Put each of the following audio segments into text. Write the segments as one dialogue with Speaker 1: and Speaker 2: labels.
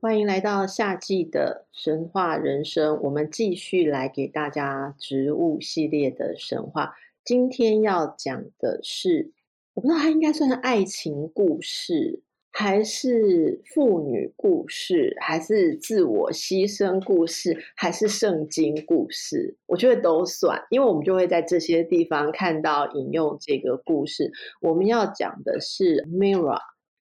Speaker 1: 欢迎来到夏季的神话人生，我们继续来给大家植物系列的神话。今天要讲的是，我不知道它应该算是爱情故事，还是妇女故事，还是自我牺牲故事，还是圣经故事？我觉得都算，因为我们就会在这些地方看到引用这个故事。我们要讲的是 Mira，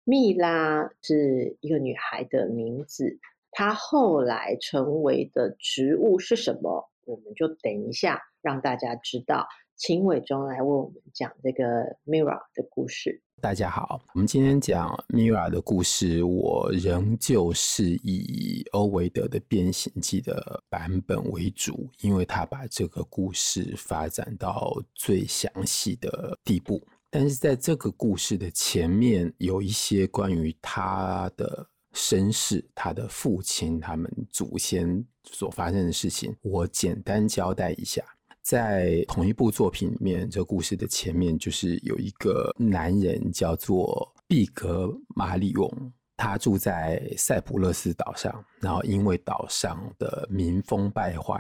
Speaker 1: 蜜拉是一个女孩的名字，她后来成为的职务是什么？我们就等一下让大家知道。秦伟忠来为我们讲这个 Mira 的故事。
Speaker 2: 大家好，我们今天讲 Mira 的故事，我仍旧是以欧维德的《变形记》的版本为主，因为他把这个故事发展到最详细的地步。但是在这个故事的前面，有一些关于他的身世、他的父亲、他们祖先所发生的事情，我简单交代一下。在同一部作品里面，这故事的前面就是有一个男人叫做毕格马里翁，他住在塞浦路斯岛上，然后因为岛上的民风败坏，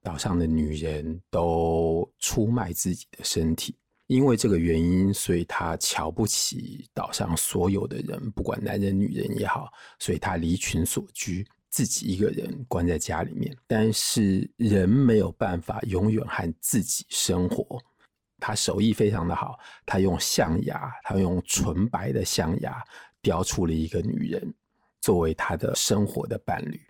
Speaker 2: 岛上的女人都出卖自己的身体，因为这个原因，所以他瞧不起岛上所有的人，不管男人女人也好，所以他离群索居。自己一个人关在家里面，但是人没有办法永远和自己生活。他手艺非常的好，他用象牙，他用纯白的象牙雕出了一个女人，作为他的生活的伴侣。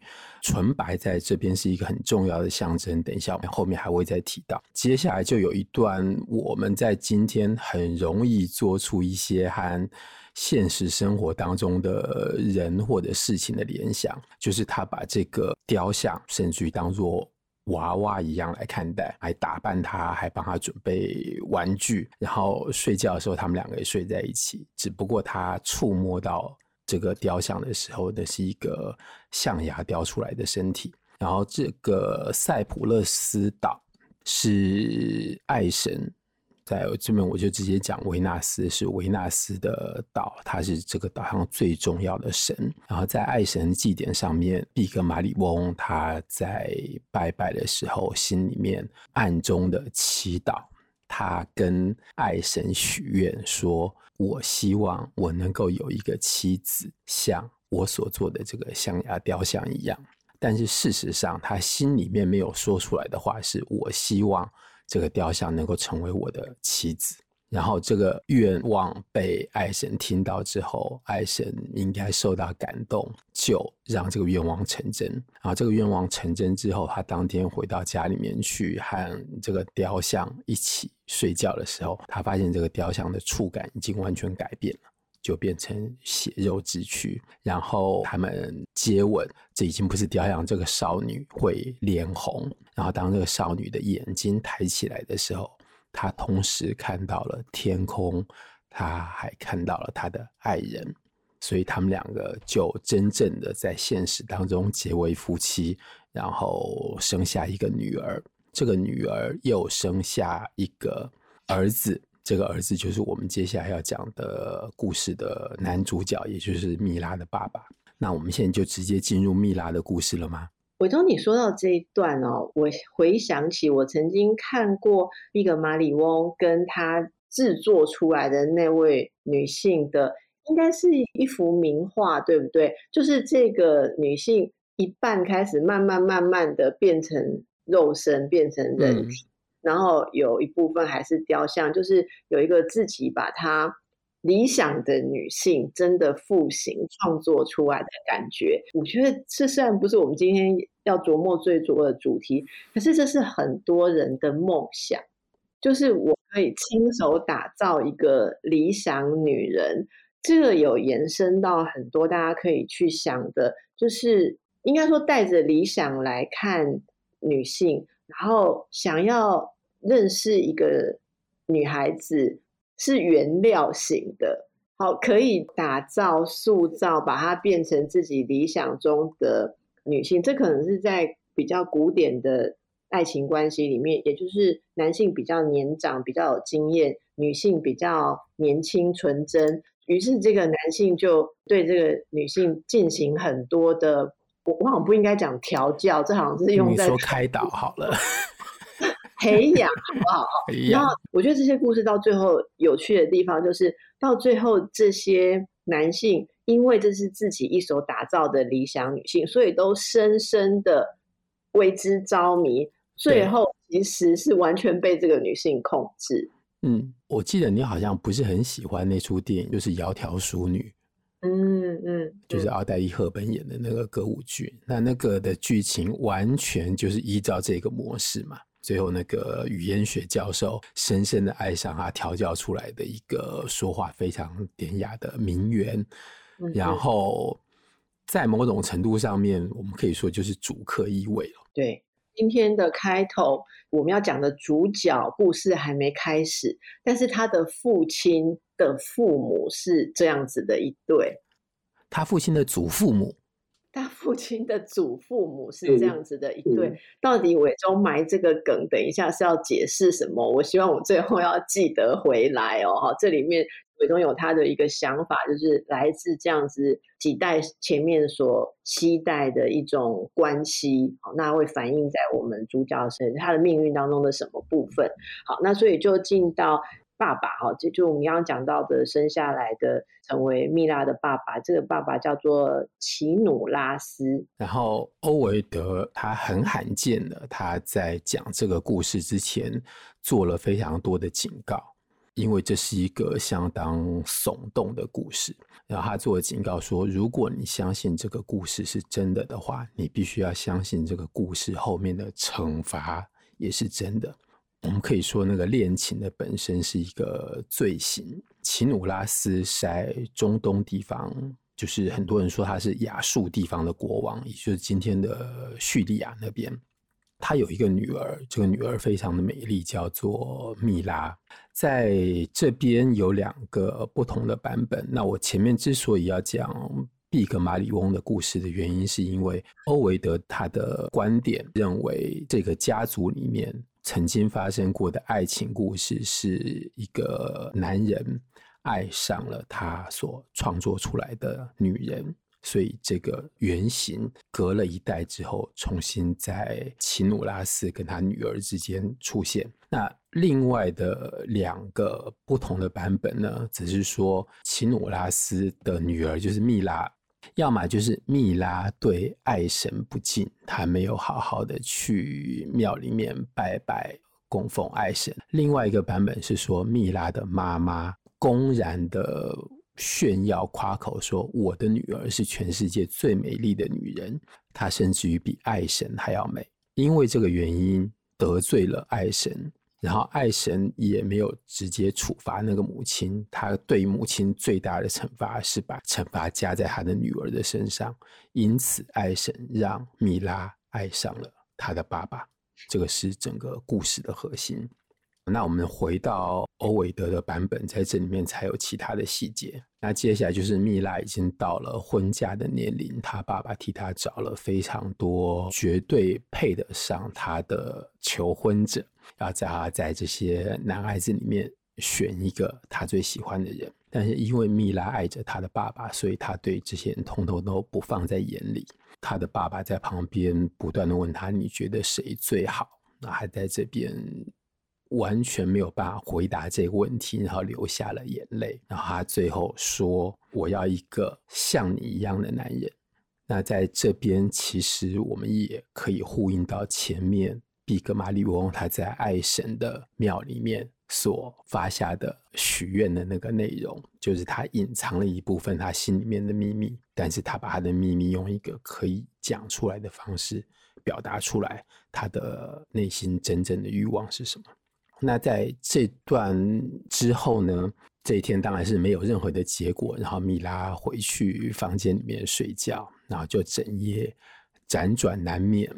Speaker 2: 纯白在这边是一个很重要的象征。等一下，我们后面还会再提到。接下来就有一段我们在今天很容易做出一些和。现实生活当中的人或者事情的联想，就是他把这个雕像甚至于当做娃娃一样来看待，还打扮他，还帮他准备玩具，然后睡觉的时候他们两个也睡在一起。只不过他触摸到这个雕像的时候，那是一个象牙雕出来的身体。然后这个塞浦路斯岛是爱神。在这边我就直接讲维纳斯是维纳斯的岛，他是这个岛上最重要的神。然后在爱神祭典上面，毕格马里翁他在拜拜的时候，心里面暗中的祈祷，他跟爱神许愿说：“我希望我能够有一个妻子，像我所做的这个象牙雕像一样。”但是事实上，他心里面没有说出来的话是：“我希望。”这个雕像能够成为我的妻子，然后这个愿望被爱神听到之后，爱神应该受到感动，就让这个愿望成真。然后这个愿望成真之后，他当天回到家里面去和这个雕像一起睡觉的时候，他发现这个雕像的触感已经完全改变了。就变成血肉之躯，然后他们接吻，这已经不是雕像，这个少女会脸红。然后当这个少女的眼睛抬起来的时候，他同时看到了天空，他还看到了他的爱人，所以他们两个就真正的在现实当中结为夫妻，然后生下一个女儿。这个女儿又生下一个儿子。这个儿子就是我们接下来要讲的故事的男主角，也就是米拉的爸爸。那我们现在就直接进入米拉的故事了吗？
Speaker 1: 伟忠，你说到这一段哦，我回想起我曾经看过一个马里翁跟他制作出来的那位女性的，应该是一幅名画，对不对？就是这个女性一半开始慢慢慢慢的变成肉身，变成人体。嗯然后有一部分还是雕像，就是有一个自己把她理想的女性真的复形创作出来的感觉。我觉得这虽然不是我们今天要琢磨最多的主题，可是这是很多人的梦想，就是我可以亲手打造一个理想女人。这个有延伸到很多大家可以去想的，就是应该说带着理想来看女性，然后想要认识一个女孩子是原料型的，好，可以打造、塑造，把它变成自己理想中的女性。这可能是在比较古典的爱情关系里面，也就是男性比较年长、比较有经验，女性比较年轻纯真。于是这个男性就对这个女性进行很多的。我我好像不应该讲调教，这好像是用在
Speaker 2: 你说开导好了，
Speaker 1: 培养 好不好？然后我觉得这些故事到最后有趣的地方，就是到最后这些男性，因为这是自己一手打造的理想女性，所以都深深的为之着迷。最后其实是完全被这个女性控制。
Speaker 2: 嗯，我记得你好像不是很喜欢那出电影，就是《窈窕淑女》。
Speaker 1: 嗯嗯，
Speaker 2: 就是奥黛丽·赫本演的那个歌舞剧，那那个的剧情完全就是依照这个模式嘛。最后那个语言学教授深深的爱上他调教出来的一个说话非常典雅的名媛，然后在某种程度上面，我们可以说就是主客意味了。
Speaker 1: 对，今天的开头我们要讲的主角故事还没开始，但是他的父亲。的父母是这样子的一对，
Speaker 2: 他父亲的祖父母，
Speaker 1: 他 父亲的祖父母是这样子的一对。嗯、到底伟忠埋这个梗，等一下是要解释什么？我希望我最后要记得回来哦。哈，这里面伟忠有他的一个想法，就是来自这样子几代前面所期待的一种关系。好，那会反映在我们主角身他的命运当中的什么部分？好，那所以就进到。爸爸哈，就就我们刚刚讲到的，生下来的成为蜜拉的爸爸，这个爸爸叫做奇努拉斯。
Speaker 2: 然后欧维德他很罕见的，他在讲这个故事之前做了非常多的警告，因为这是一个相当耸动的故事。然后他做了警告说，如果你相信这个故事是真的的话，你必须要相信这个故事后面的惩罚也是真的。我们可以说，那个恋情的本身是一个罪行。奇努拉斯在中东地方，就是很多人说他是亚述地方的国王，也就是今天的叙利亚那边。他有一个女儿，这个女儿非常的美丽，叫做蜜拉。在这边有两个不同的版本。那我前面之所以要讲毕格马里翁的故事的原因，是因为欧维德他的观点认为，这个家族里面。曾经发生过的爱情故事，是一个男人爱上了他所创作出来的女人，所以这个原型隔了一代之后，重新在奇努拉斯跟他女儿之间出现。那另外的两个不同的版本呢，只是说奇努拉斯的女儿就是蜜拉。要么就是蜜拉对爱神不敬，她没有好好的去庙里面拜拜供奉爱神。另外一个版本是说，蜜拉的妈妈公然的炫耀夸口说，我的女儿是全世界最美丽的女人，她甚至于比爱神还要美。因为这个原因得罪了爱神。然后爱神也没有直接处罚那个母亲，他对母亲最大的惩罚是把惩罚加在他的女儿的身上，因此爱神让蜜拉爱上了他的爸爸，这个是整个故事的核心。那我们回到欧维德的版本，在这里面才有其他的细节。那接下来就是蜜拉已经到了婚嫁的年龄，他爸爸替他找了非常多绝对配得上他的求婚者，要在他在这些男孩子里面选一个他最喜欢的人。但是因为米拉爱着他的爸爸，所以他对这些人通通都不放在眼里。他的爸爸在旁边不断地问他：“你觉得谁最好？”那还在这边。完全没有办法回答这个问题，然后流下了眼泪。然后他最后说：“我要一个像你一样的男人。”那在这边，其实我们也可以呼应到前面毕格马里翁他在爱神的庙里面所发下的许愿的那个内容，就是他隐藏了一部分他心里面的秘密，但是他把他的秘密用一个可以讲出来的方式表达出来，他的内心真正的欲望是什么？那在这段之后呢，这一天当然是没有任何的结果。然后米拉回去房间里面睡觉，然后就整夜辗转难眠，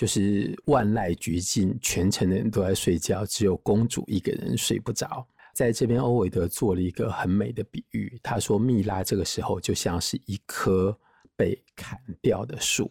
Speaker 2: 就是万籁俱静，全城的人都在睡觉，只有公主一个人睡不着。在这边，欧维德做了一个很美的比喻，他说蜜拉这个时候就像是一棵被砍掉的树，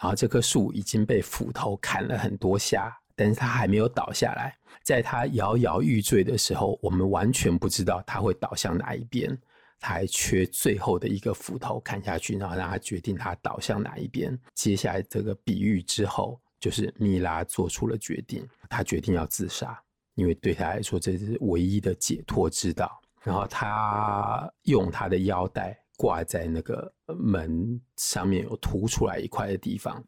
Speaker 2: 然后这棵树已经被斧头砍了很多下，但是它还没有倒下来。在它摇摇欲坠的时候，我们完全不知道它会倒向哪一边。他还缺最后的一个斧头砍下去，然后让他决定他倒向哪一边。接下来这个比喻之后，就是米拉做出了决定，他决定要自杀，因为对他来说这是唯一的解脱之道。然后他用他的腰带挂在那个门上面有凸出来一块的地方。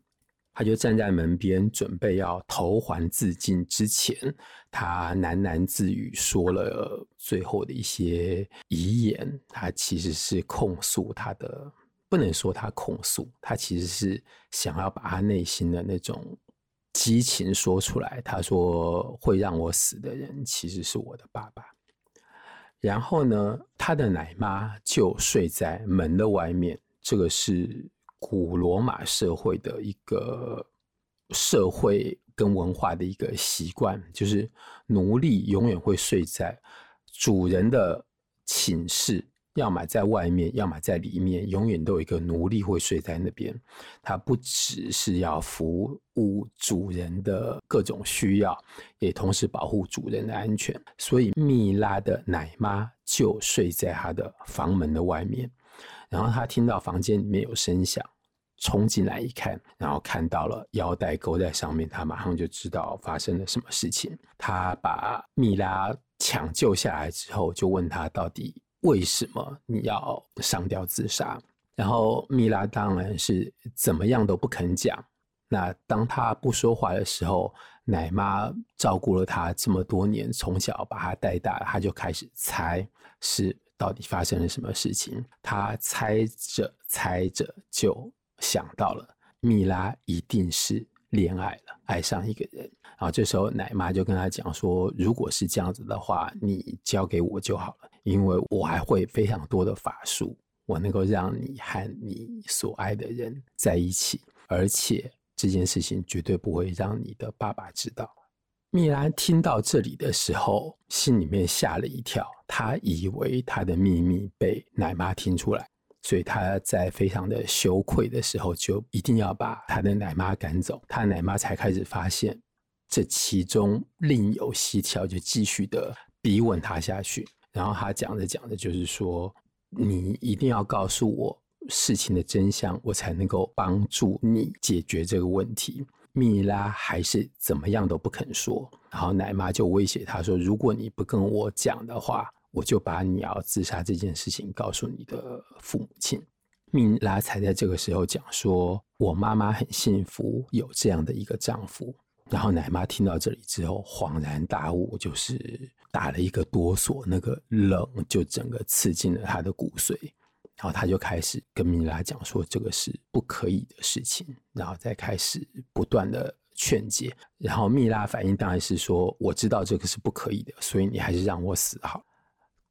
Speaker 2: 他就站在门边，准备要投环自尽之前，他喃喃自语，说了最后的一些遗言。他其实是控诉他的，不能说他控诉，他其实是想要把他内心的那种激情说出来。他说：“会让我死的人，其实是我的爸爸。”然后呢，他的奶妈就睡在门的外面。这个是。古罗马社会的一个社会跟文化的一个习惯，就是奴隶永远会睡在主人的寝室，要么在外面，要么在里面，永远都有一个奴隶会睡在那边。他不只是要服务主人的各种需要，也同时保护主人的安全。所以蜜拉的奶妈就睡在他的房门的外面。然后他听到房间里面有声响，冲进来一看，然后看到了腰带勾在上面，他马上就知道发生了什么事情。他把蜜拉抢救下来之后，就问他到底为什么你要上吊自杀？然后蜜拉当然是怎么样都不肯讲。那当他不说话的时候，奶妈照顾了他这么多年，从小把他带大，他就开始猜是。到底发生了什么事情？他猜着猜着就想到了，蜜拉一定是恋爱了，爱上一个人。然后这时候奶妈就跟他讲说：“如果是这样子的话，你交给我就好了，因为我还会非常多的法术，我能够让你和你所爱的人在一起，而且这件事情绝对不会让你的爸爸知道。”蜜拉听到这里的时候，心里面吓了一跳。她以为她的秘密被奶妈听出来，所以她在非常的羞愧的时候，就一定要把她的奶妈赶走。她奶妈才开始发现这其中另有蹊跷，就继续的逼问她下去。然后她讲着讲着，就是说：“你一定要告诉我事情的真相，我才能够帮助你解决这个问题。”蜜拉还是怎么样都不肯说，然后奶妈就威胁他说：“如果你不跟我讲的话，我就把你要自杀这件事情告诉你的父母亲。”蜜拉才在这个时候讲说：“我妈妈很幸福，有这样的一个丈夫。”然后奶妈听到这里之后恍然大悟，就是打了一个哆嗦，那个冷就整个刺进了她的骨髓。然后她就开始跟蜜拉讲说，这个是不可以的事情，然后再开始不断的劝解。然后蜜拉反应当然是说，我知道这个是不可以的，所以你还是让我死好。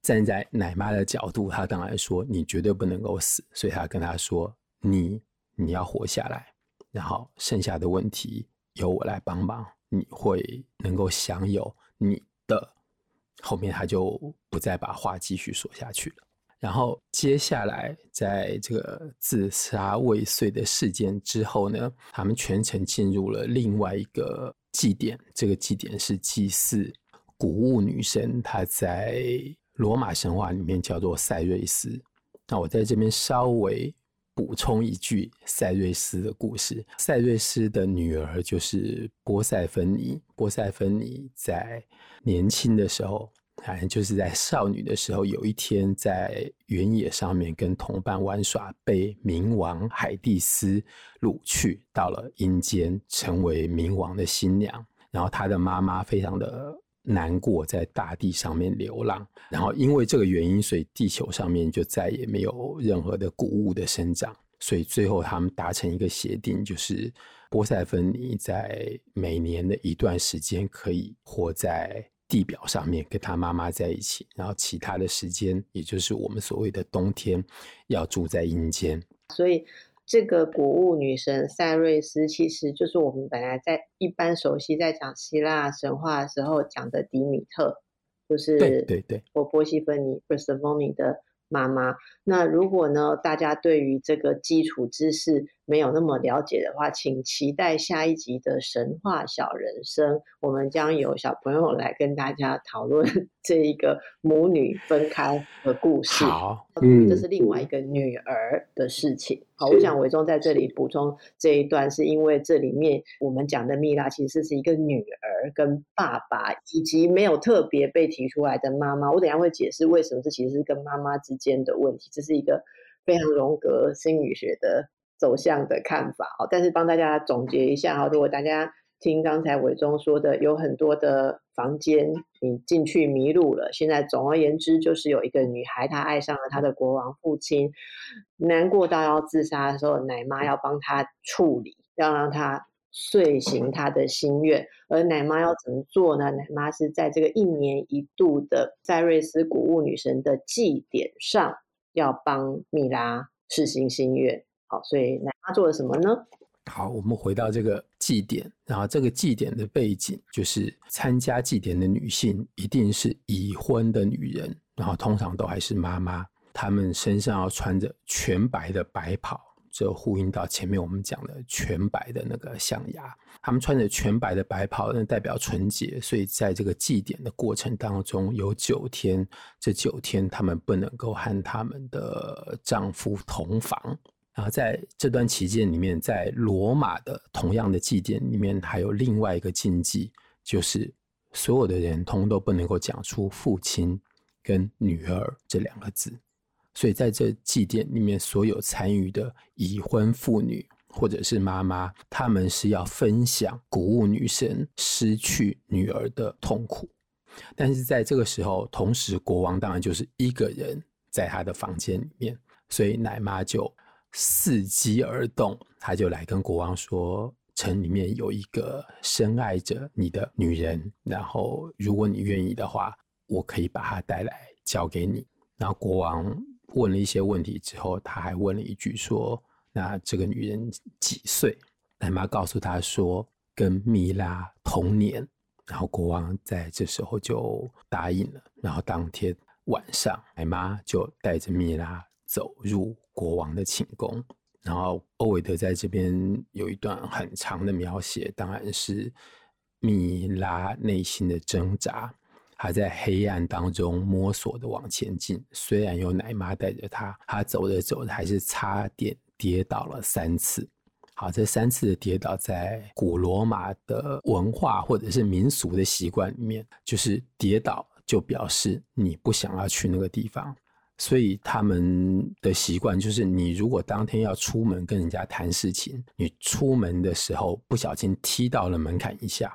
Speaker 2: 站在奶妈的角度，他当然说，你绝对不能够死，所以他跟他说，你你要活下来，然后剩下的问题由我来帮忙，你会能够享有你的。后面他就不再把话继续说下去了。然后接下来，在这个自杀未遂的事件之后呢，他们全程进入了另外一个祭典。这个祭典是祭祀谷物女神，她在罗马神话里面叫做赛瑞斯。那我在这边稍微补充一句赛瑞斯的故事：赛瑞斯的女儿就是波塞芬尼。波塞芬尼在年轻的时候。反正就是在少女的时候，有一天在原野上面跟同伴玩耍，被冥王海蒂斯掳去，到了阴间，成为冥王的新娘。然后她的妈妈非常的难过，在大地上面流浪。然后因为这个原因，所以地球上面就再也没有任何的谷物的生长。所以最后他们达成一个协定，就是波塞芬尼在每年的一段时间可以活在。地表上面跟他妈妈在一起，然后其他的时间，也就是我们所谓的冬天，要住在阴间。
Speaker 1: 所以这个谷物女神塞瑞斯，其实就是我们本来在一般熟悉在讲希腊神话的时候讲的迪米特，就是对对对，或波西芬尼 Persephone 的。妈妈，那如果呢，大家对于这个基础知识没有那么了解的话，请期待下一集的神话小人生，我们将有小朋友来跟大家讨论 这一个母女分开的故事。
Speaker 2: 好，
Speaker 1: 嗯，这是另外一个女儿的事情。好，我想伟忠在这里补充这一段，是因为这里面我们讲的蜜拉其实是一个女儿跟爸爸，以及没有特别被提出来的妈妈。我等一下会解释为什么这其实是跟妈妈之间的问题，这是一个非常荣格心理学的走向的看法。好，但是帮大家总结一下哈，如果大家听刚才伟忠说的，有很多的房间你进去迷路了。现在总而言之，就是有一个女孩，她爱上了她的国王父亲，难过到要自杀的时候，奶妈要帮她处理，要让她遂行她的心愿。而奶妈要怎么做呢？奶妈是在这个一年一度的塞瑞斯古物女神的祭典上，要帮米拉实行心愿。好，所以奶妈做了什么呢？
Speaker 2: 好，我们回到这个祭典，然后这个祭典的背景就是参加祭典的女性一定是已婚的女人，然后通常都还是妈妈，她们身上要穿着全白的白袍，这呼应到前面我们讲的全白的那个象牙。她们穿着全白的白袍，那代表纯洁，所以在这个祭典的过程当中有九天，这九天她们不能够和她们的丈夫同房。然后在这段期间里面，在罗马的同样的祭典里面，还有另外一个禁忌，就是所有的人通都不能够讲出父亲跟女儿这两个字。所以在这祭典里面，所有参与的已婚妇女或者是妈妈，她们是要分享古物女神失去女儿的痛苦。但是在这个时候，同时国王当然就是一个人在他的房间里面，所以奶妈就。伺机而动，他就来跟国王说：“城里面有一个深爱着你的女人，然后如果你愿意的话，我可以把她带来交给你。”然后国王问了一些问题之后，他还问了一句说：“那这个女人几岁？”奶妈告诉他说：“跟蜜拉同年。”然后国王在这时候就答应了。然后当天晚上，奶妈就带着蜜拉走入。国王的寝宫，然后欧维德在这边有一段很长的描写，当然是米拉内心的挣扎，他在黑暗当中摸索的往前进，虽然有奶妈带着他，他走着走着还是差点跌倒了三次。好，这三次的跌倒在古罗马的文化或者是民俗的习惯里面，就是跌倒就表示你不想要去那个地方。所以他们的习惯就是，你如果当天要出门跟人家谈事情，你出门的时候不小心踢到了门槛一下，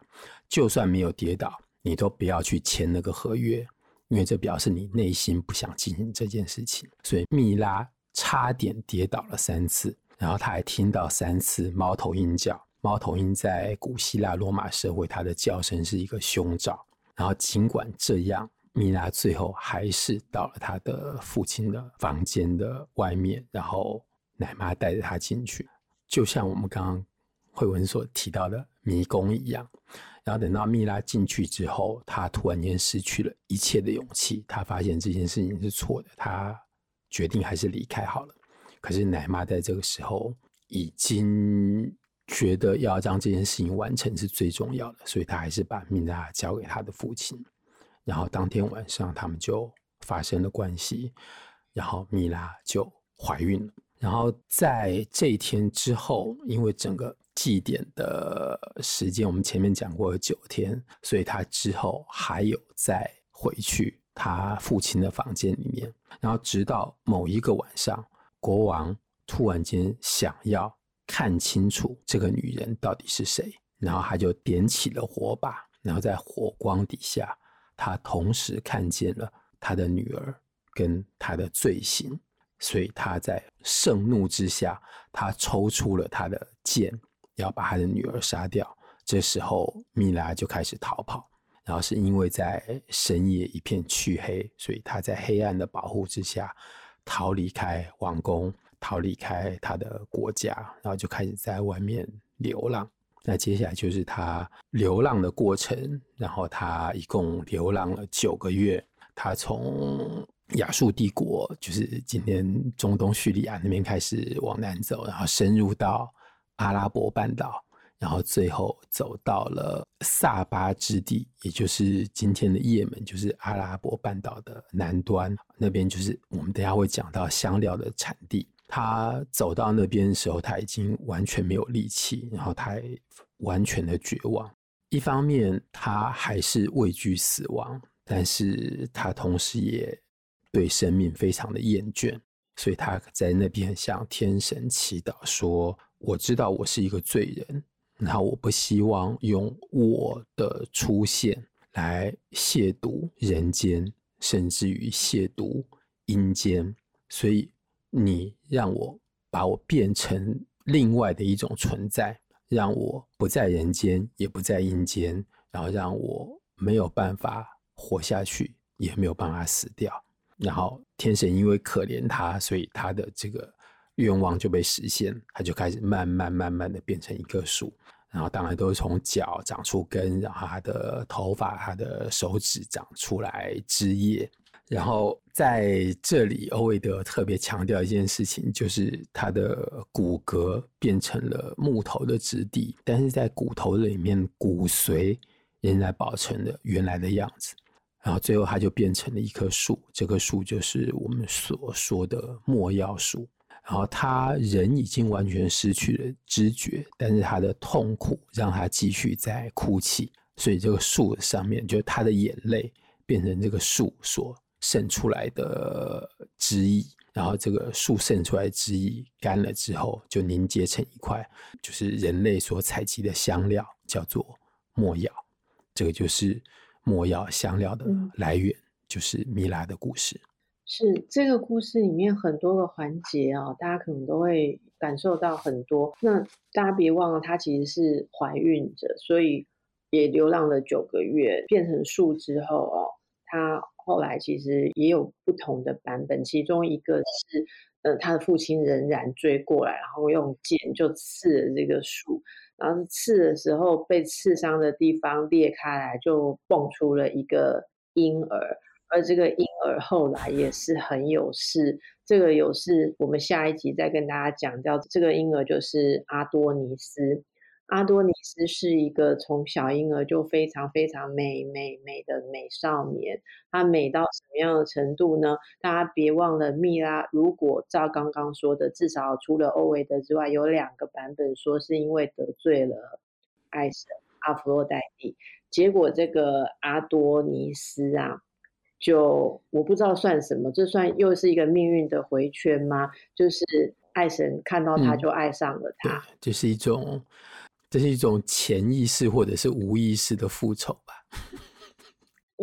Speaker 2: 就算没有跌倒，你都不要去签那个合约，因为这表示你内心不想进行这件事情。所以蜜拉差点跌倒了三次，然后他还听到三次猫头鹰叫。猫头鹰在古希腊罗马社会，它的叫声是一个凶兆。然后尽管这样。米拉最后还是到了他的父亲的房间的外面，然后奶妈带着他进去，就像我们刚刚慧文所提到的迷宫一样。然后等到米拉进去之后，他突然间失去了一切的勇气，他发现这件事情是错的，他决定还是离开好了。可是奶妈在这个时候已经觉得要将这件事情完成是最重要的，所以他还是把米拉交给他的父亲。然后当天晚上，他们就发生了关系，然后米拉就怀孕了。然后在这一天之后，因为整个祭典的时间，我们前面讲过有九天，所以他之后还有再回去他父亲的房间里面。然后直到某一个晚上，国王突然间想要看清楚这个女人到底是谁，然后他就点起了火把，然后在火光底下。他同时看见了他的女儿跟他的罪行，所以他在盛怒之下，他抽出了他的剑，要把他的女儿杀掉。这时候，米拉就开始逃跑，然后是因为在深夜一片黢黑，所以他在黑暗的保护之下逃离开王宫，逃离开他的国家，然后就开始在外面流浪。那接下来就是他流浪的过程，然后他一共流浪了九个月。他从亚述帝国，就是今天中东叙利亚那边开始往南走，然后深入到阿拉伯半岛，然后最后走到了萨巴之地，也就是今天的也门，就是阿拉伯半岛的南端那边，就是我们等下会讲到香料的产地。他走到那边的时候，他已经完全没有力气，然后他完全的绝望。一方面，他还是畏惧死亡，但是他同时也对生命非常的厌倦，所以他在那边向天神祈祷说：“我知道我是一个罪人，然后我不希望用我的出现来亵渎人间，甚至于亵渎阴间，所以。”你让我把我变成另外的一种存在，让我不在人间，也不在阴间，然后让我没有办法活下去，也没有办法死掉。然后天神因为可怜他，所以他的这个愿望就被实现，他就开始慢慢慢慢的变成一棵树。然后当然都是从脚长出根，然后他的头发、他的手指长出来枝叶。然后在这里，欧维德特别强调一件事情，就是他的骨骼变成了木头的质地，但是在骨头里面，骨髓仍然保存了原来的样子。然后最后，他就变成了一棵树，这棵树就是我们所说的没药树。然后他人已经完全失去了知觉，但是他的痛苦让他继续在哭泣，所以这个树上面，就是他的眼泪变成这个树所。渗出来的汁液，然后这个树渗出来的汁液干了之后，就凝结成一块，就是人类所采集的香料，叫做墨药。这个就是墨药香料的来源，嗯、就是米拉的故事。
Speaker 1: 是这个故事里面很多个环节啊，大家可能都会感受到很多。那大家别忘了，她其实是怀孕着，所以也流浪了九个月，变成树之后哦，她。后来其实也有不同的版本，其中一个是，呃，他的父亲仍然追过来，然后用剑就刺了这个树，然后刺的时候被刺伤的地方裂开来，就蹦出了一个婴儿，而这个婴儿后来也是很有事，这个有事我们下一集再跟大家讲，到这个婴儿就是阿多尼斯。阿多尼斯是一个从小婴儿就非常非常美美美的美少年，他美到什么样的程度呢？大家别忘了，蜜拉如果照刚刚说的，至少除了欧维德之外，有两个版本说是因为得罪了爱神阿弗洛代蒂，结果这个阿多尼斯啊，就我不知道算什么，这算又是一个命运的回圈吗？就是爱神看到他就爱上了他，
Speaker 2: 就是一种。这是一种潜意识或者是无意识的复仇吧？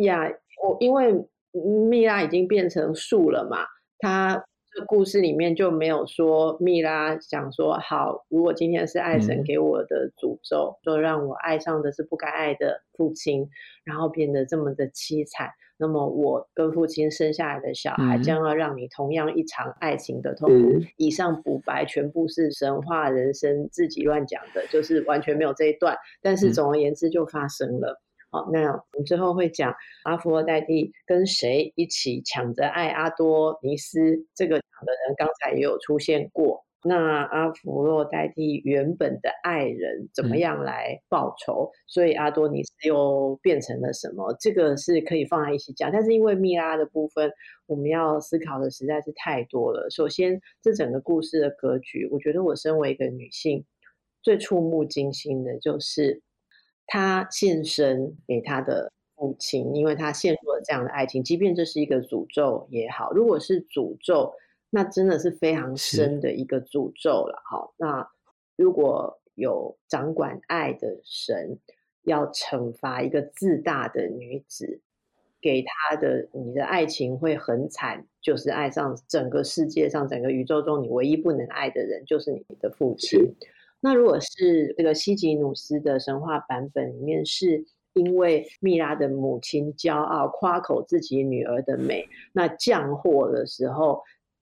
Speaker 1: 呀，我因为蜜拉已经变成树了嘛，它这故事里面就没有说蜜拉想说好，如果今天是爱神给我的诅咒，就、嗯、让我爱上的是不该爱的父亲，然后变得这么的凄惨。那么我跟父亲生下来的小孩将要让你同样一场爱情的痛苦。嗯、以上补白全部是神话人生自己乱讲的，就是完全没有这一段。但是总而言之就发生了。嗯哦，那我们之后会讲阿佛洛代蒂跟谁一起抢着爱阿多尼斯，这个讲的人刚才也有出现过。那阿弗洛代替原本的爱人怎么样来报仇？嗯、所以阿多尼斯又变成了什么？这个是可以放在一起讲，但是因为蜜拉的部分，我们要思考的实在是太多了。首先，这整个故事的格局，我觉得我身为一个女性，最触目惊心的就是她献身给他的父亲，因为他陷入了这样的爱情，即便这是一个诅咒也好，如果是诅咒。那真的是非常深的一个诅咒了，哈。那如果有掌管爱的神要惩罚一个自大的女子，给她的你的爱情会很惨，就是爱上整个世界上整个宇宙中你唯一不能爱的人，就是你的父亲。那如果是这个西吉努斯的神话版本里面，是因为蜜拉的母亲骄傲夸口自己女儿的美，那降祸的时候。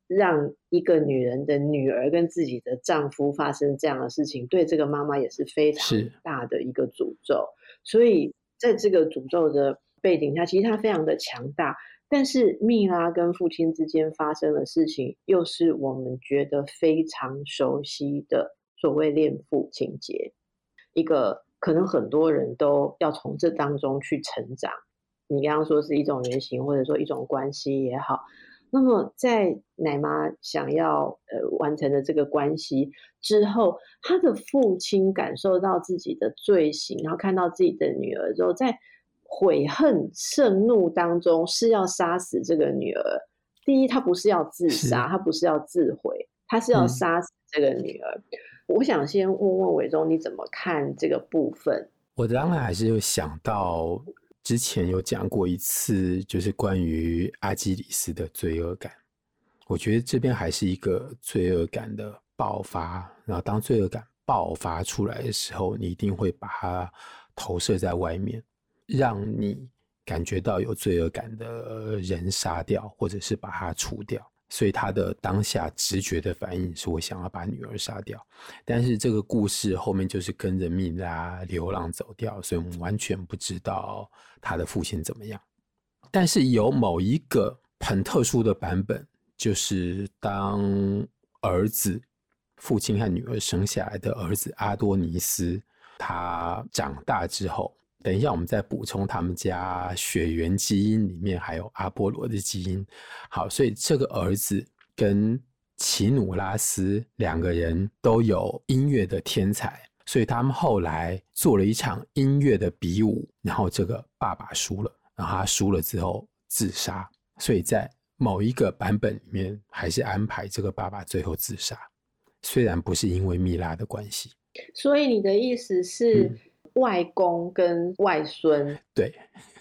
Speaker 1: 让一个女人的女儿跟自己的丈夫发生这样的事情，对这个妈妈也是非常大的一个诅咒。所以在这个诅咒的背景下，其实她非常的强大。但是蜜拉跟父亲之间发生的事情，又是我们觉得非常熟悉的所谓恋父情节，一个可能很多人都要从这当中去成长。你刚刚说是一种原型，或者说一种关系也好，那么在奶妈想要呃完成的这个关系之后，她的父亲感受到自己的罪行，然后看到自己的女儿之后，在。悔恨、盛怒当中是要杀死这个女儿。第一，他不是要自杀，他不是要自毁，他是要杀死这个女儿。嗯、我想先问问伟忠，你怎么看这个部分？
Speaker 2: 我当然还是有想到之前有讲过一次，就是关于阿基里斯的罪恶感。我觉得这边还是一个罪恶感的爆发。然后当罪恶感爆发出来的时候，你一定会把它投射在外面。让你感觉到有罪恶感的人杀掉，或者是把他除掉，所以他的当下直觉的反应是我想要把女儿杀掉。但是这个故事后面就是跟着米拉流浪走掉，所以我们完全不知道他的父亲怎么样。但是有某一个很特殊的版本，就是当儿子父亲和女儿生下来的儿子阿多尼斯，他长大之后。等一下，我们再补充他们家血缘基因里面还有阿波罗的基因。好，所以这个儿子跟奇努拉斯两个人都有音乐的天才，所以他们后来做了一场音乐的比武，然后这个爸爸输了，然后他输了之后自杀。所以在某一个版本里面，还是安排这个爸爸最后自杀，虽然不是因为蜜拉的关系。
Speaker 1: 所以你的意思是？嗯外公跟外孙，
Speaker 2: 对，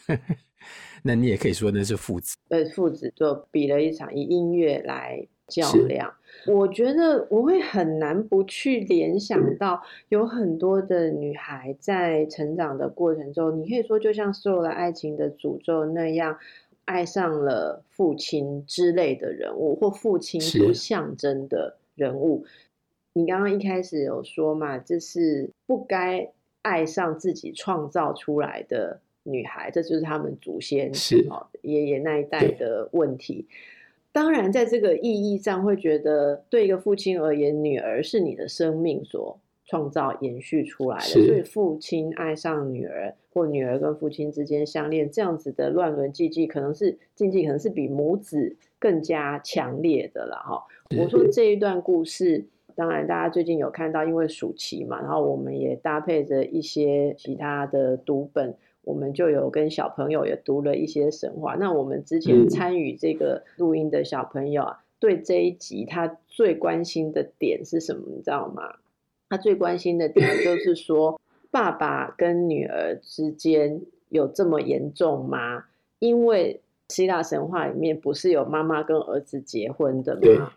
Speaker 2: 那你也可以说那是父子。
Speaker 1: 呃，父子就比了一场以音乐来较量。我觉得我会很难不去联想到，有很多的女孩在成长的过程中，你可以说就像受了爱情的诅咒那样，爱上了父亲之类的人物，或父亲所象征的人物。你刚刚一开始有说嘛，这是不该。爱上自己创造出来的女孩，这就是他们祖先是爷爷那一代的问题。当然，在这个意义上，会觉得对一个父亲而言，女儿是你的生命所创造、延续出来的。所以，父亲爱上女儿，或女儿跟父亲之间相恋，这样子的乱伦禁忌，可能是禁忌，可能是比母子更加强烈的了。哈，我说这一段故事。当然，大家最近有看到，因为暑期嘛，然后我们也搭配着一些其他的读本，我们就有跟小朋友也读了一些神话。那我们之前参与这个录音的小朋友啊，对这一集他最关心的点是什么？你知道吗？他最关心的点 就是说，爸爸跟女儿之间有这么严重吗？因为希腊神话里面不是有妈妈跟儿子结婚的吗？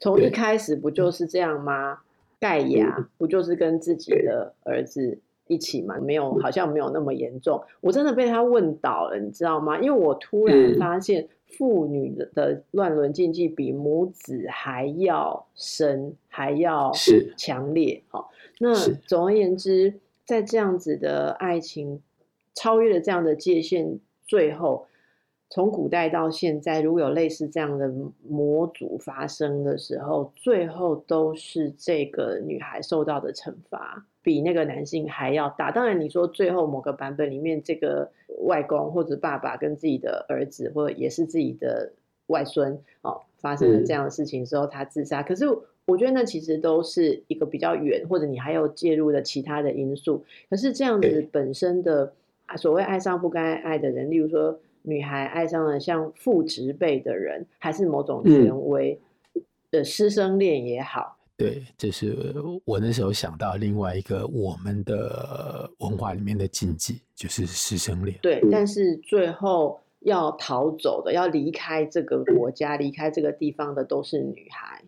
Speaker 1: 从一开始不就是这样吗？盖亚不就是跟自己的儿子一起吗？没有，好像没有那么严重。我真的被他问倒了，你知道吗？因为我突然发现父女的乱伦禁忌比母子还要深，还要强烈。好，那总而言之，在这样子的爱情超越了这样的界限，最后。从古代到现在，如果有类似这样的魔族发生的时候，最后都是这个女孩受到的惩罚比那个男性还要大。当然，你说最后某个版本里面，这个外公或者爸爸跟自己的儿子，或者也是自己的外孙，哦，发生了这样的事情之后，他自杀。可是我觉得那其实都是一个比较远，或者你还有介入的其他的因素。可是这样子本身的所谓爱上不该爱的人，例如说。女孩爱上了像父职辈的人，还是某种权威的师生恋也好。
Speaker 2: 嗯，对，这是我那时候想到另外一个我们的文化里面的禁忌，就是师生恋。
Speaker 1: 对，但是最后要逃走的，要离开这个国家、离开这个地方的，都是女孩。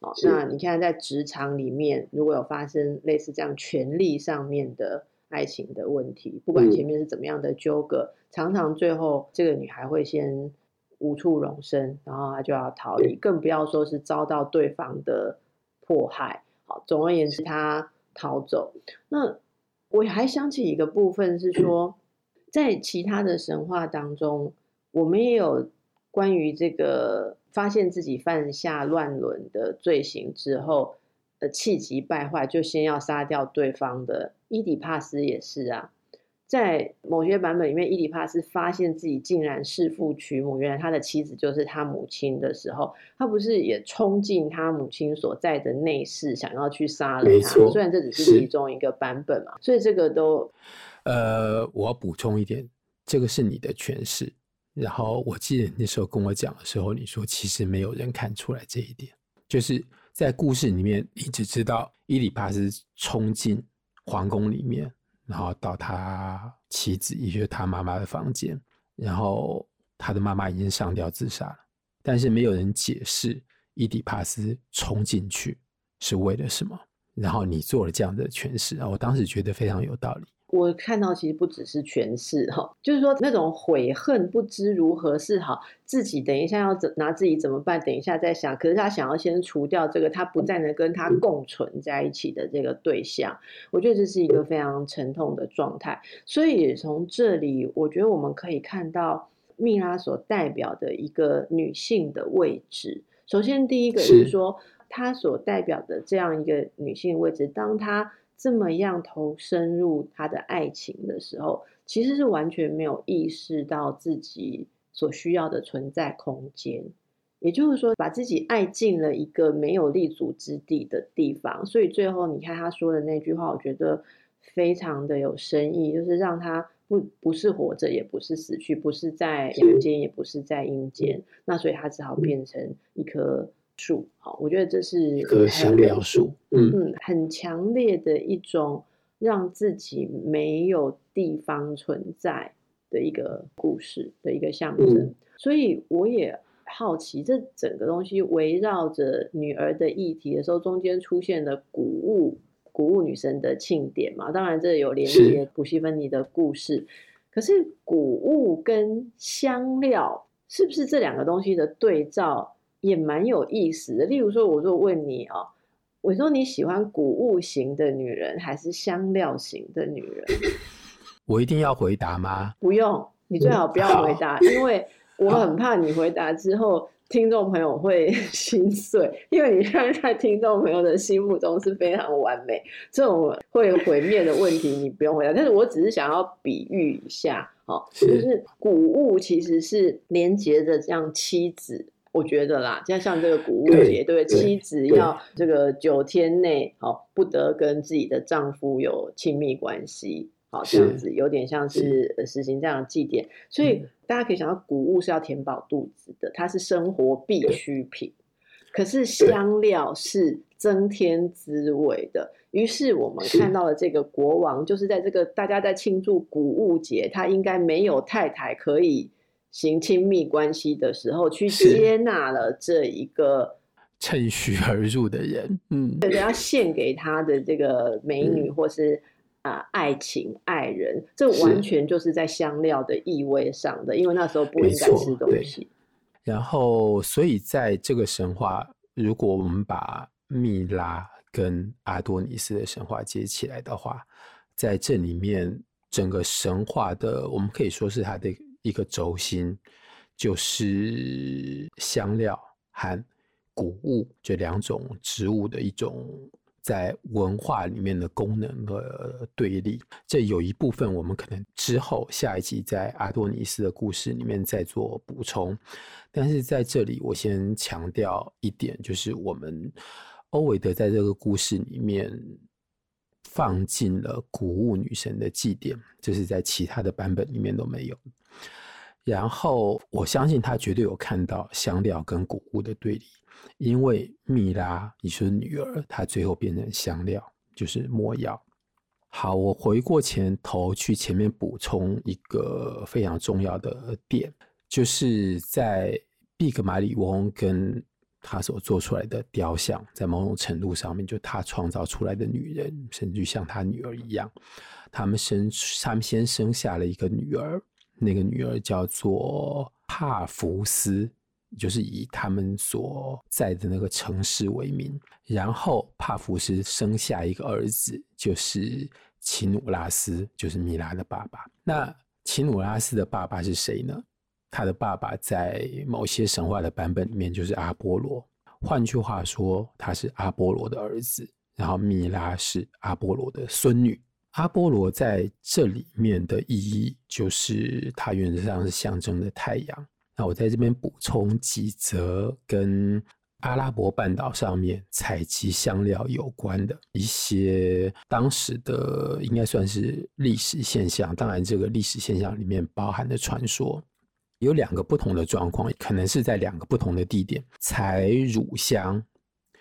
Speaker 1: 哦，那你看在职场里面，如果有发生类似这样权力上面的。爱情的问题，不管前面是怎么样的纠葛，嗯、常常最后这个女孩会先无处容身，然后她就要逃离，更不要说是遭到对方的迫害。好，总而言之，她逃走。那我还想起一个部分是说，在其他的神话当中，我们也有关于这个发现自己犯下乱伦的罪行之后，呃，气急败坏就先要杀掉对方的伊底帕斯也是啊。在某些版本里面，伊底帕斯发现自己竟然弑父娶母，原来他的妻子就是他母亲的时候，他不是也冲进他母亲所在的内室，想要去杀了他？虽然这只是其中一个版本嘛，所以这个都……
Speaker 2: 呃，我要补充一点，这个是你的诠释。然后我记得那时候跟我讲的时候，你说其实没有人看出来这一点，就是在故事里面，你只知道伊里帕斯冲进皇宫里面。然后到他妻子，也就是他妈妈的房间，然后他的妈妈已经上吊自杀了，但是没有人解释伊底帕斯冲进去是为了什么。然后你做了这样的诠释啊，我当时觉得非常有道理。
Speaker 1: 我看到其实不只是诠释哈，就是说那种悔恨不知如何是好，自己等一下要怎拿自己怎么办？等一下再想。可是他想要先除掉这个他不再能跟他共存在一起的这个对象，我觉得这是一个非常沉痛的状态。所以从这里，我觉得我们可以看到蜜拉所代表的一个女性的位置。首先，第一个是说，她所代表的这样一个女性位置，当她。这么样投身入他的爱情的时候，其实是完全没有意识到自己所需要的存在空间。也就是说，把自己爱进了一个没有立足之地的地方。所以最后，你看他说的那句话，我觉得非常的有深意，就是让他不不是活着，也不是死去，不是在阳间，也不是在阴间。那所以他只好变成一颗。树好，我觉得这是
Speaker 2: 一棵香料树，
Speaker 1: 嗯嗯，很强烈的一种让自己没有地方存在的一个故事的一个象征。嗯、所以我也好奇，这整个东西围绕着女儿的议题的时候，中间出现了谷物谷物女神的庆典嘛？当然，这有连接普西芬尼的故事。是可是谷物跟香料是不是这两个东西的对照？也蛮有意思的。例如说，我就问你哦，我说你喜欢谷物型的女人还是香料型的女人？
Speaker 2: 我一定要回答吗？
Speaker 1: 不用，你最好不要回答，因为我很怕你回答之后，听众朋友会 心碎，因为你现在在听众朋友的心目中是非常完美，这种会毁灭的问题你不用回答。但是我只是想要比喻一下，哦，就是谷物其实是连接着这样妻子。我觉得啦，像像这个谷物节，对，对妻子要这个九天内，好不得跟自己的丈夫有亲密关系，好这样子，有点像是实行这样的祭典。所以大家可以想到，谷物是要填饱肚子的，它是生活必需品。可是香料是增添滋味的。于是我们看到了这个国王，就是在这个大家在庆祝谷物节，他应该没有太太可以。行亲密关系的时候，去接纳了这一个
Speaker 2: 趁虚而入的人，嗯，
Speaker 1: 对，要献给他的这个美女或是啊、呃、爱情爱人，这完全就是在香料的意味上的，因为那时候不应该吃东西。
Speaker 2: 然后，所以在这个神话，如果我们把蜜拉跟阿多尼斯的神话接起来的话，在这里面整个神话的，我们可以说是它的。一个轴心就是香料和谷物这两种植物的一种在文化里面的功能和对立。这有一部分我们可能之后下一集在阿多尼斯的故事里面再做补充。但是在这里，我先强调一点，就是我们欧维德在这个故事里面放进了谷物女神的祭典，就是在其他的版本里面都没有。然后我相信他绝对有看到香料跟谷物的对立，因为蜜拉，你说女儿，她最后变成香料，就是没药。好，我回过前头去前面补充一个非常重要的点，就是在毕格马里翁跟他所做出来的雕像，在某种程度上面，就他创造出来的女人，甚至像他女儿一样，他们生，他们先生下了一个女儿。那个女儿叫做帕福斯，就是以他们所在的那个城市为名。然后帕福斯生下一个儿子，就是奇努拉斯，就是米拉的爸爸。那奇努拉斯的爸爸是谁呢？他的爸爸在某些神话的版本里面就是阿波罗。换句话说，他是阿波罗的儿子。然后米拉是阿波罗的孙女。阿波罗在这里面的意义，就是它原则上是象征的太阳。那我在这边补充几则跟阿拉伯半岛上面采集香料有关的一些当时的应该算是历史现象。当然，这个历史现象里面包含的传说有两个不同的状况，可能是在两个不同的地点采乳香。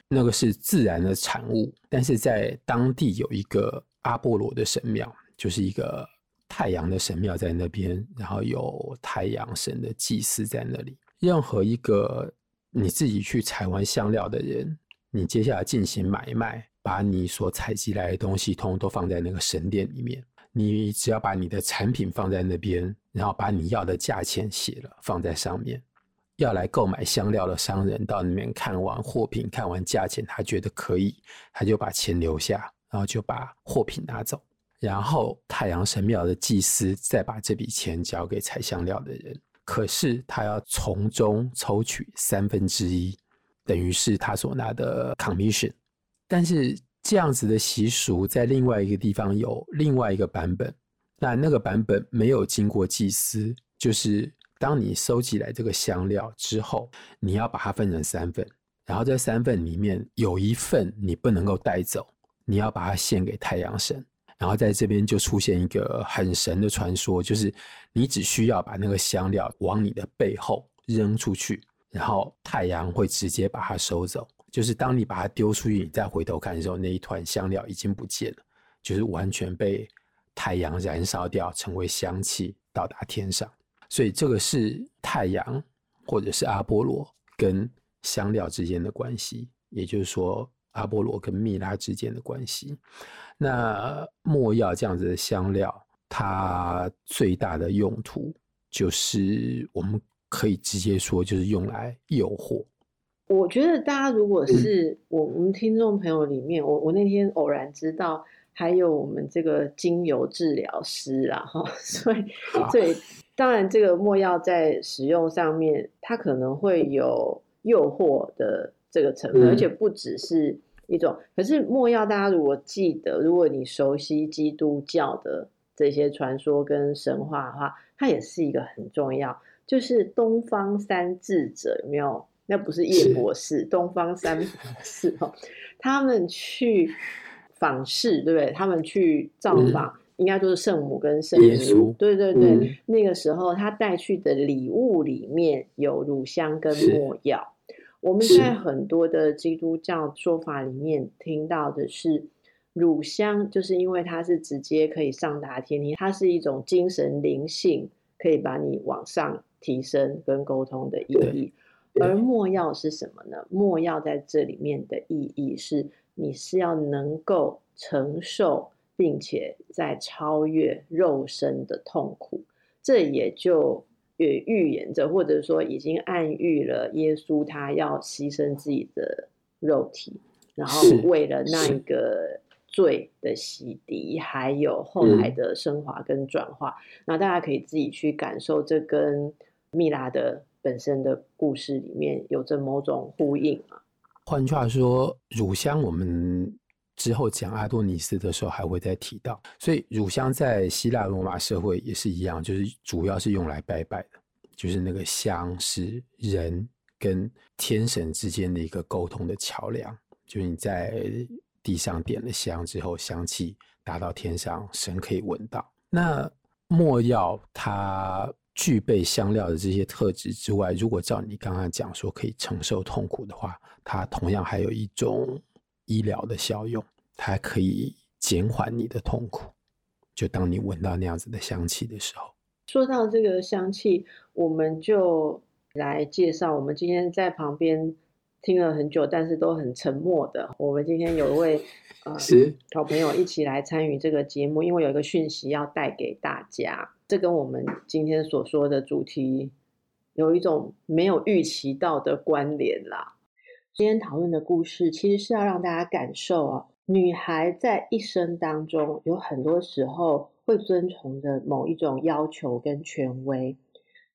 Speaker 2: 那个是自然的产物，但是在当地有一个阿波罗的神庙，就是一个太阳的神庙在那边，然后有太阳神的祭司在那里。任何一个你自己去采完香料的人，你接下来进行买卖，把你所采集来的东西通通都放在那个神殿里面，你只要把你的产品放在那边，然后把你要的价钱写了放在上面。要来购买香料的商人到里面看完货品，看完价钱，他觉得可以，他就把钱留下，然后就把货品拿走。然后太阳神庙的祭司再把这笔钱交给采香料的人，可是他要从中抽取三分之一，等于是他所拿的 commission。但是这样子的习俗在另外一个地方有另外一个版本，那那个版本没有经过祭司，就是。当你收集来这个香料之后，你要把它分成三份，然后这三份里面有一份你不能够带走，你要把它献给太阳神。然后在这边就出现一个很神的传说，就是你只需要把那个香料往你的背后扔出去，然后太阳会直接把它收走。就是当你把它丢出去，你再回头看的时候，那一团香料已经不见了，就是完全被太阳燃烧掉，成为香气，到达天上。所以这个是太阳或者是阿波罗跟香料之间的关系，也就是说阿波罗跟蜜拉之间的关系。那墨药这样子的香料，它最大的用途就是我们可以直接说，就是用来诱惑。
Speaker 1: 我觉得大家如果是我我们听众朋友里面，我我那天偶然知道还有我们这个精油治疗师 啊，哈，所以所以。当然，这个墨药在使用上面，它可能会有诱惑的这个成分，嗯、而且不只是一种。可是没药，大家如果记得，如果你熟悉基督教的这些传说跟神话的话，它也是一个很重要。就是东方三智者有没有？那不是叶博士，东方三博士 哦，他们去访视，对不对？他们去造访。嗯应该就是圣母跟圣母，对对对，嗯、那个时候他带去的礼物里面有乳香跟墨药。我们在很多的基督教说法里面听到的是乳香，就是因为它是直接可以上达天庭，它是一种精神灵性，可以把你往上提升跟沟通的意义。而墨药是什么呢？墨药在这里面的意义是，你是要能够承受。并且在超越肉身的痛苦，这也就也预言着，或者说已经暗喻了耶稣他要牺牲自己的肉体，然后为了那一个罪的洗涤，还有后来的升华跟转化。嗯、那大家可以自己去感受，这跟蜜拉的本身的故事里面有着某种呼应啊。
Speaker 2: 换句话说，乳香我们。之后讲阿多尼斯的时候还会再提到，所以乳香在希腊罗马社会也是一样，就是主要是用来拜拜的，就是那个香是人跟天神之间的一个沟通的桥梁，就是你在地上点了香之后，香气达到天上，神可以闻到。那没药它具备香料的这些特质之外，如果照你刚刚讲说可以承受痛苦的话，它同样还有一种。医疗的效用，它可以减缓你的痛苦。就当你闻到那样子的香气的时候，
Speaker 1: 说到这个香气，我们就来介绍。我们今天在旁边听了很久，但是都很沉默的。我们今天有一位 呃好朋友一起来参与这个节目，因为有一个讯息要带给大家。这跟我们今天所说的主题有一种没有预期到的关联啦。今天讨论的故事，其实是要让大家感受啊，女孩在一生当中有很多时候会遵从的某一种要求跟权威，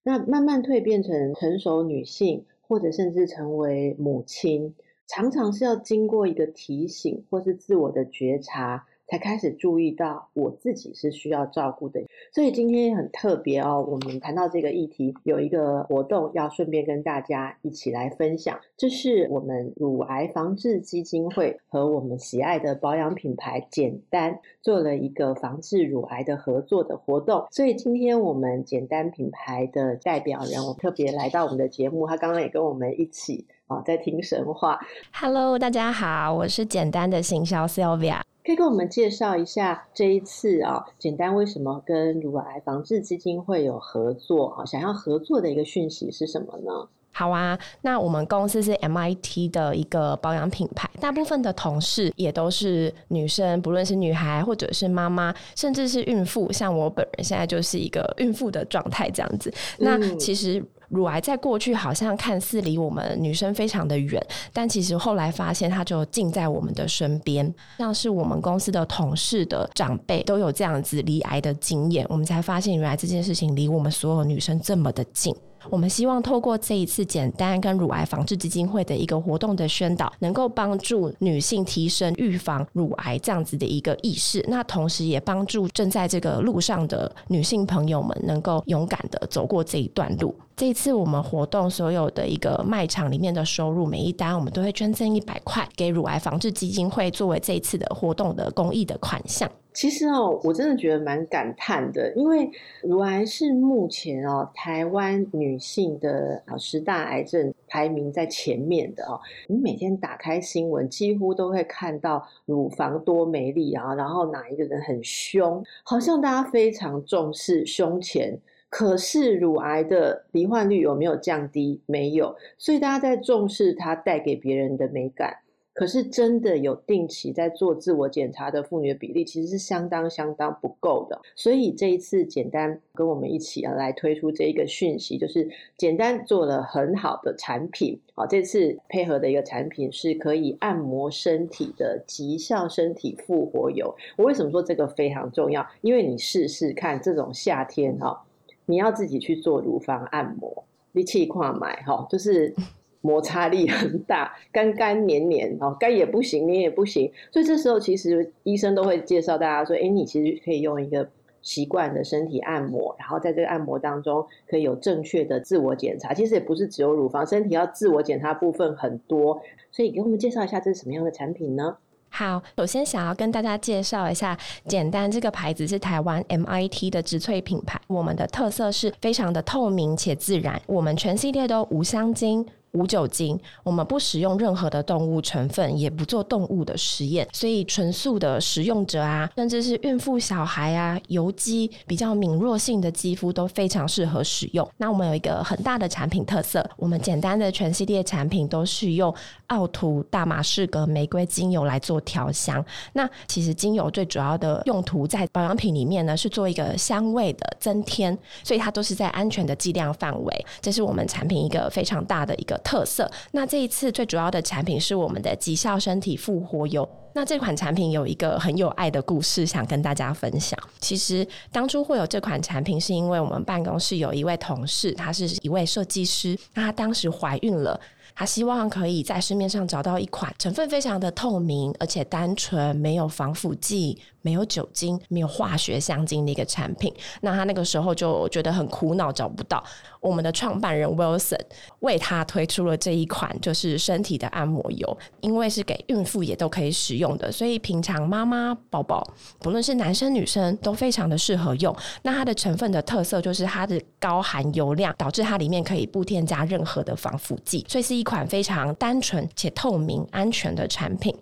Speaker 1: 那慢慢蜕变成成熟女性，或者甚至成为母亲，常常是要经过一个提醒，或是自我的觉察。才开始注意到我自己是需要照顾的，所以今天很特别哦。我们谈到这个议题，有一个活动要顺便跟大家一起来分享，这是我们乳癌防治基金会和我们喜爱的保养品牌简单做了一个防治乳癌的合作的活动。所以今天我们简单品牌的代表人，我特别来到我们的节目，他刚刚也跟我们一起啊在听神话。
Speaker 3: Hello，大家好，我是简单的行销 Sylvia。
Speaker 1: 可以跟我们介绍一下这一次啊，简单为什么跟乳癌防治基金会有合作啊？想要合作的一个讯息是什么呢？
Speaker 3: 好啊，那我们公司是 MIT 的一个保养品牌，大部分的同事也都是女生，不论是女孩或者是妈妈，甚至是孕妇，像我本人现在就是一个孕妇的状态这样子。那其实。乳癌在过去好像看似离我们女生非常的远，但其实后来发现它就近在我们的身边。像是我们公司的同事的长辈都有这样子离癌的经验，我们才发现原来这件事情离我们所有女生这么的近。我们希望透过这一次简单跟乳癌防治基金会的一个活动的宣导，能够帮助女性提升预防乳癌这样子的一个意识。那同时也帮助正在这个路上的女性朋友们，能够勇敢的走过这一段路。这一次我们活动所有的一个卖场里面的收入，每一单我们都会捐赠一百块给乳癌防治基金会，作为这一次的活动的公益的款项。
Speaker 1: 其实哦，我真的觉得蛮感叹的，因为乳癌是目前哦台湾女性的十大癌症排名在前面的哦。你每天打开新闻，几乎都会看到乳房多美丽啊，然后哪一个人很凶，好像大家非常重视胸前。可是乳癌的罹患率有没有降低？没有，所以大家在重视它带给别人的美感。可是真的有定期在做自我检查的妇女的比例，其实是相当相当不够的。所以这一次简单跟我们一起啊来推出这一个讯息，就是简单做了很好的产品。好，这次配合的一个产品是可以按摩身体的极效身体复活油。我为什么说这个非常重要？因为你试试看，这种夏天哈，你要自己去做乳房按摩，你去看买哈，就是。摩擦力很大，干干黏黏哦，干也不行，黏也不行，所以这时候其实医生都会介绍大家说，哎，你其实可以用一个习惯的身体按摩，然后在这个按摩当中可以有正确的自我检查。其实也不是只有乳房，身体要自我检查部分很多，所以给我们介绍一下这是什么样的产品呢？
Speaker 3: 好，首先想要跟大家介绍一下，简单这个牌子是台湾 MIT 的植萃品牌，我们的特色是非常的透明且自然，我们全系列都无香精。无酒精，我们不使用任何的动物成分，也不做动物的实验，所以纯素的使用者啊，甚至是孕妇、小孩啊，油肌比较敏弱性的肌肤都非常适合使用。那我们有一个很大的产品特色，我们简单的全系列产品都是用奥图大马士革玫瑰精油来做调香。那其实精油最主要的用途在保养品里面呢，是做一个香味的增添，所以它都是在安全的剂量范围。这是我们产品一个非常大的一个。特色。那这一次最主要的产品是我们的极效身体复活油。那这款产品有一个很有爱的故事，想跟大家分享。其实当初会有这款产品，是因为我们办公室有一位同事，他是一位设计师，那他当时怀孕了。他希望可以在市面上找到一款成分非常的透明，而且单纯，没有防腐剂、没有酒精、没有化学香精的一个产品。那他那个时候就觉得很苦恼，找不到。我们的创办人 Wilson 为他推出了这一款，就是身体的按摩油，因为是给孕妇也都可以使用的，所以平常妈妈、宝宝，不论是男生女生都非常的适合用。那它的成分的特色就是它的高含油量，导致它里面可以不添加任何的防腐剂，所以是一款非常单纯且透明、安全的产品。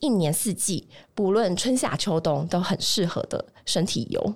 Speaker 3: 一年四季，不论春夏秋冬，都很适合的身体油。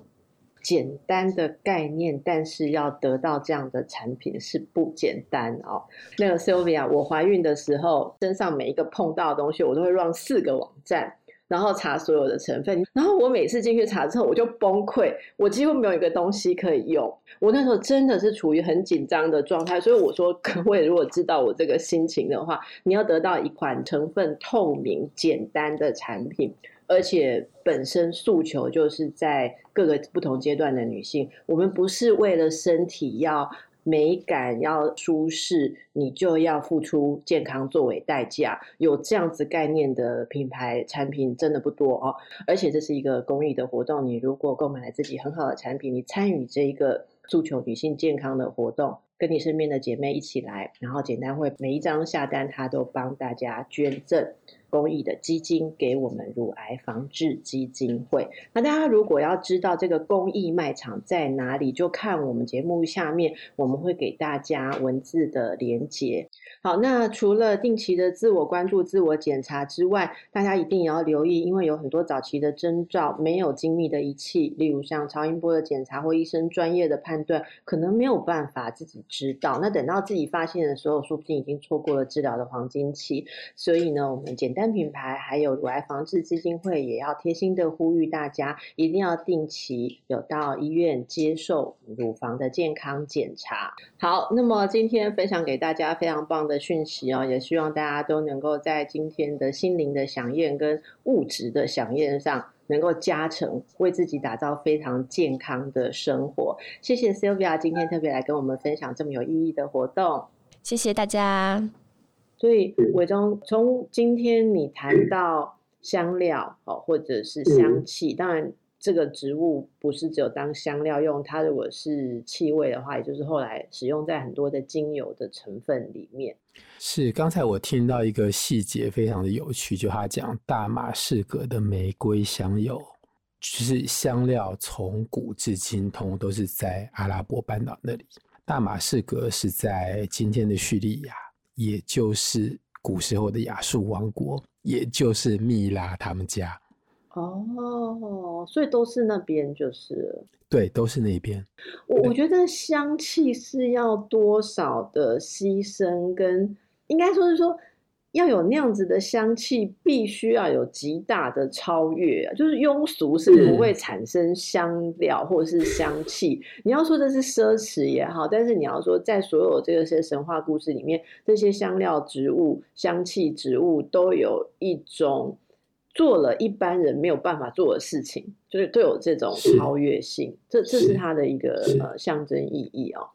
Speaker 1: 简单的概念，但是要得到这样的产品是不简单哦。那个 Sylvia，我怀孕的时候，身上每一个碰到的东西，我都会让四个网站，然后查所有的成分，然后我每次进去查之后，我就崩溃，我几乎没有一个东西可以用。我那时候真的是处于很紧张的状态，所以我说，各位如果知道我这个心情的话，你要得到一款成分透明、简单的产品，而且本身诉求就是在各个不同阶段的女性，我们不是为了身体要。美感要舒适，你就要付出健康作为代价。有这样子概念的品牌产品真的不多哦，而且这是一个公益的活动。你如果购买了自己很好的产品，你参与这一个诉求女性健康的活动，跟你身边的姐妹一起来，然后简单会每一张下单，她都帮大家捐赠。公益的基金给我们乳癌防治基金会。那大家如果要知道这个公益卖场在哪里，就看我们节目下面我们会给大家文字的连接。好，那除了定期的自我关注、自我检查之外，大家一定也要留意，因为有很多早期的征兆没有精密的仪器，例如像超音波的检查或医生专业的判断，可能没有办法自己知道。那等到自己发现的时候，说不定已经错过了治疗的黄金期。所以呢，我们简单。品牌还有乳癌防治基金会也要贴心的呼吁大家，一定要定期有到医院接受乳房的健康检查。好，那么今天分享给大家非常棒的讯息哦，也希望大家都能够在今天的心灵的响应跟物质的响应上能够加成，为自己打造非常健康的生活。谢谢 Sylvia 今天特别来跟我们分享这么有意义的活动，
Speaker 3: 谢谢大家。
Speaker 1: 所以伟忠，从今天你谈到香料哦，或者是香气，当然这个植物不是只有当香料用，它如果是气味的话，也就是后来使用在很多的精油的成分里面。
Speaker 2: 是，刚才我听到一个细节非常的有趣，就他讲大马士革的玫瑰香油，就是香料从古至今通都是在阿拉伯半岛那里，大马士革是在今天的叙利亚。也就是古时候的亚述王国，也就是蜜拉他们家。
Speaker 1: 哦，所以都是那边，就是
Speaker 2: 对，都是那边。
Speaker 1: 我我觉得香气是要多少的牺牲，跟应该说是说。要有那样子的香气，必须要有极大的超越。就是庸俗是不会产生香料或者是香气。你要说这是奢侈也好，但是你要说在所有这些神话故事里面，这些香料植物、香气植物都有一种做了一般人没有办法做的事情，就是都有这种超越性。这这是它的一个呃象征意义哦。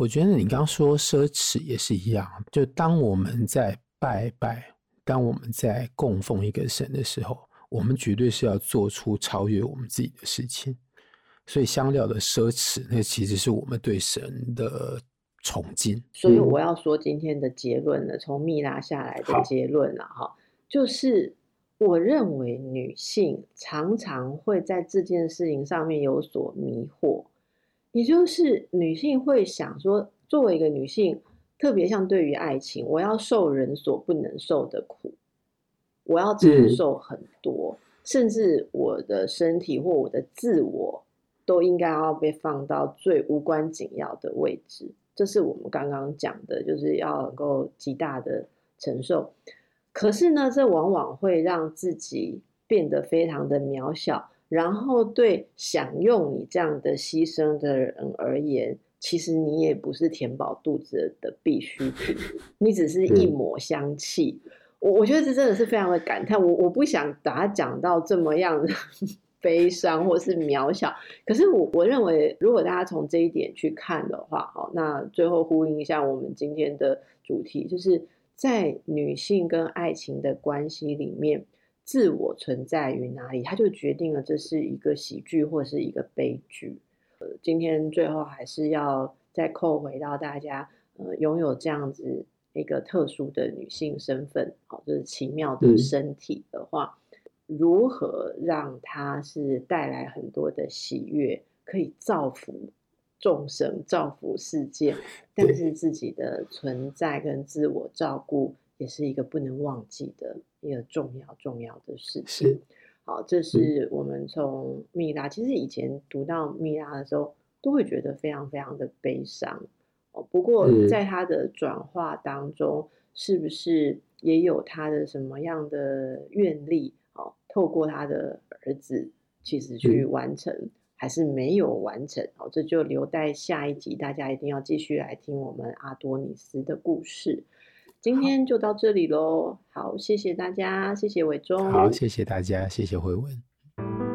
Speaker 2: 我觉得你刚刚说奢侈也是一样，就当我们在拜拜，当我们在供奉一个神的时候，我们绝对是要做出超越我们自己的事情。所以香料的奢侈，那其实是我们对神的崇敬。
Speaker 1: 所以我要说今天的结论呢，从蜜拉下来的结论了哈，就是我认为女性常常会在这件事情上面有所迷惑。也就是女性会想说，作为一个女性，特别像对于爱情，我要受人所不能受的苦，我要承受很多，嗯、甚至我的身体或我的自我都应该要被放到最无关紧要的位置。这是我们刚刚讲的，就是要能够极大的承受。可是呢，这往往会让自己变得非常的渺小。然后对享用你这样的牺牲的人而言，其实你也不是填饱肚子的必需品，你只是一抹香气。我我觉得这真的是非常的感叹。我我不想把它讲到这么样的 悲伤或是渺小，可是我我认为，如果大家从这一点去看的话，哦，那最后呼应一下我们今天的主题，就是在女性跟爱情的关系里面。自我存在于哪里，它就决定了这是一个喜剧或是一个悲剧。呃，今天最后还是要再扣回到大家，呃，拥有这样子一个特殊的女性身份，好，就是奇妙的身体的话，嗯、如何让它是带来很多的喜悦，可以造福众生、造福世界，但是自己的存在跟自我照顾。也是一个不能忘记的一个重要重要的事情。是好，这是我们从蜜拉，其实以前读到蜜拉的时候，都会觉得非常非常的悲伤。哦，不过在他的转化当中，是不是也有他的什么样的愿力？哦，透过他的儿子，其实去完成，嗯、还是没有完成？哦，这就留待下一集，大家一定要继续来听我们阿多尼斯的故事。今天就到这里喽，好，谢谢大家，谢谢伟忠，
Speaker 2: 好，谢谢大家，谢谢慧文。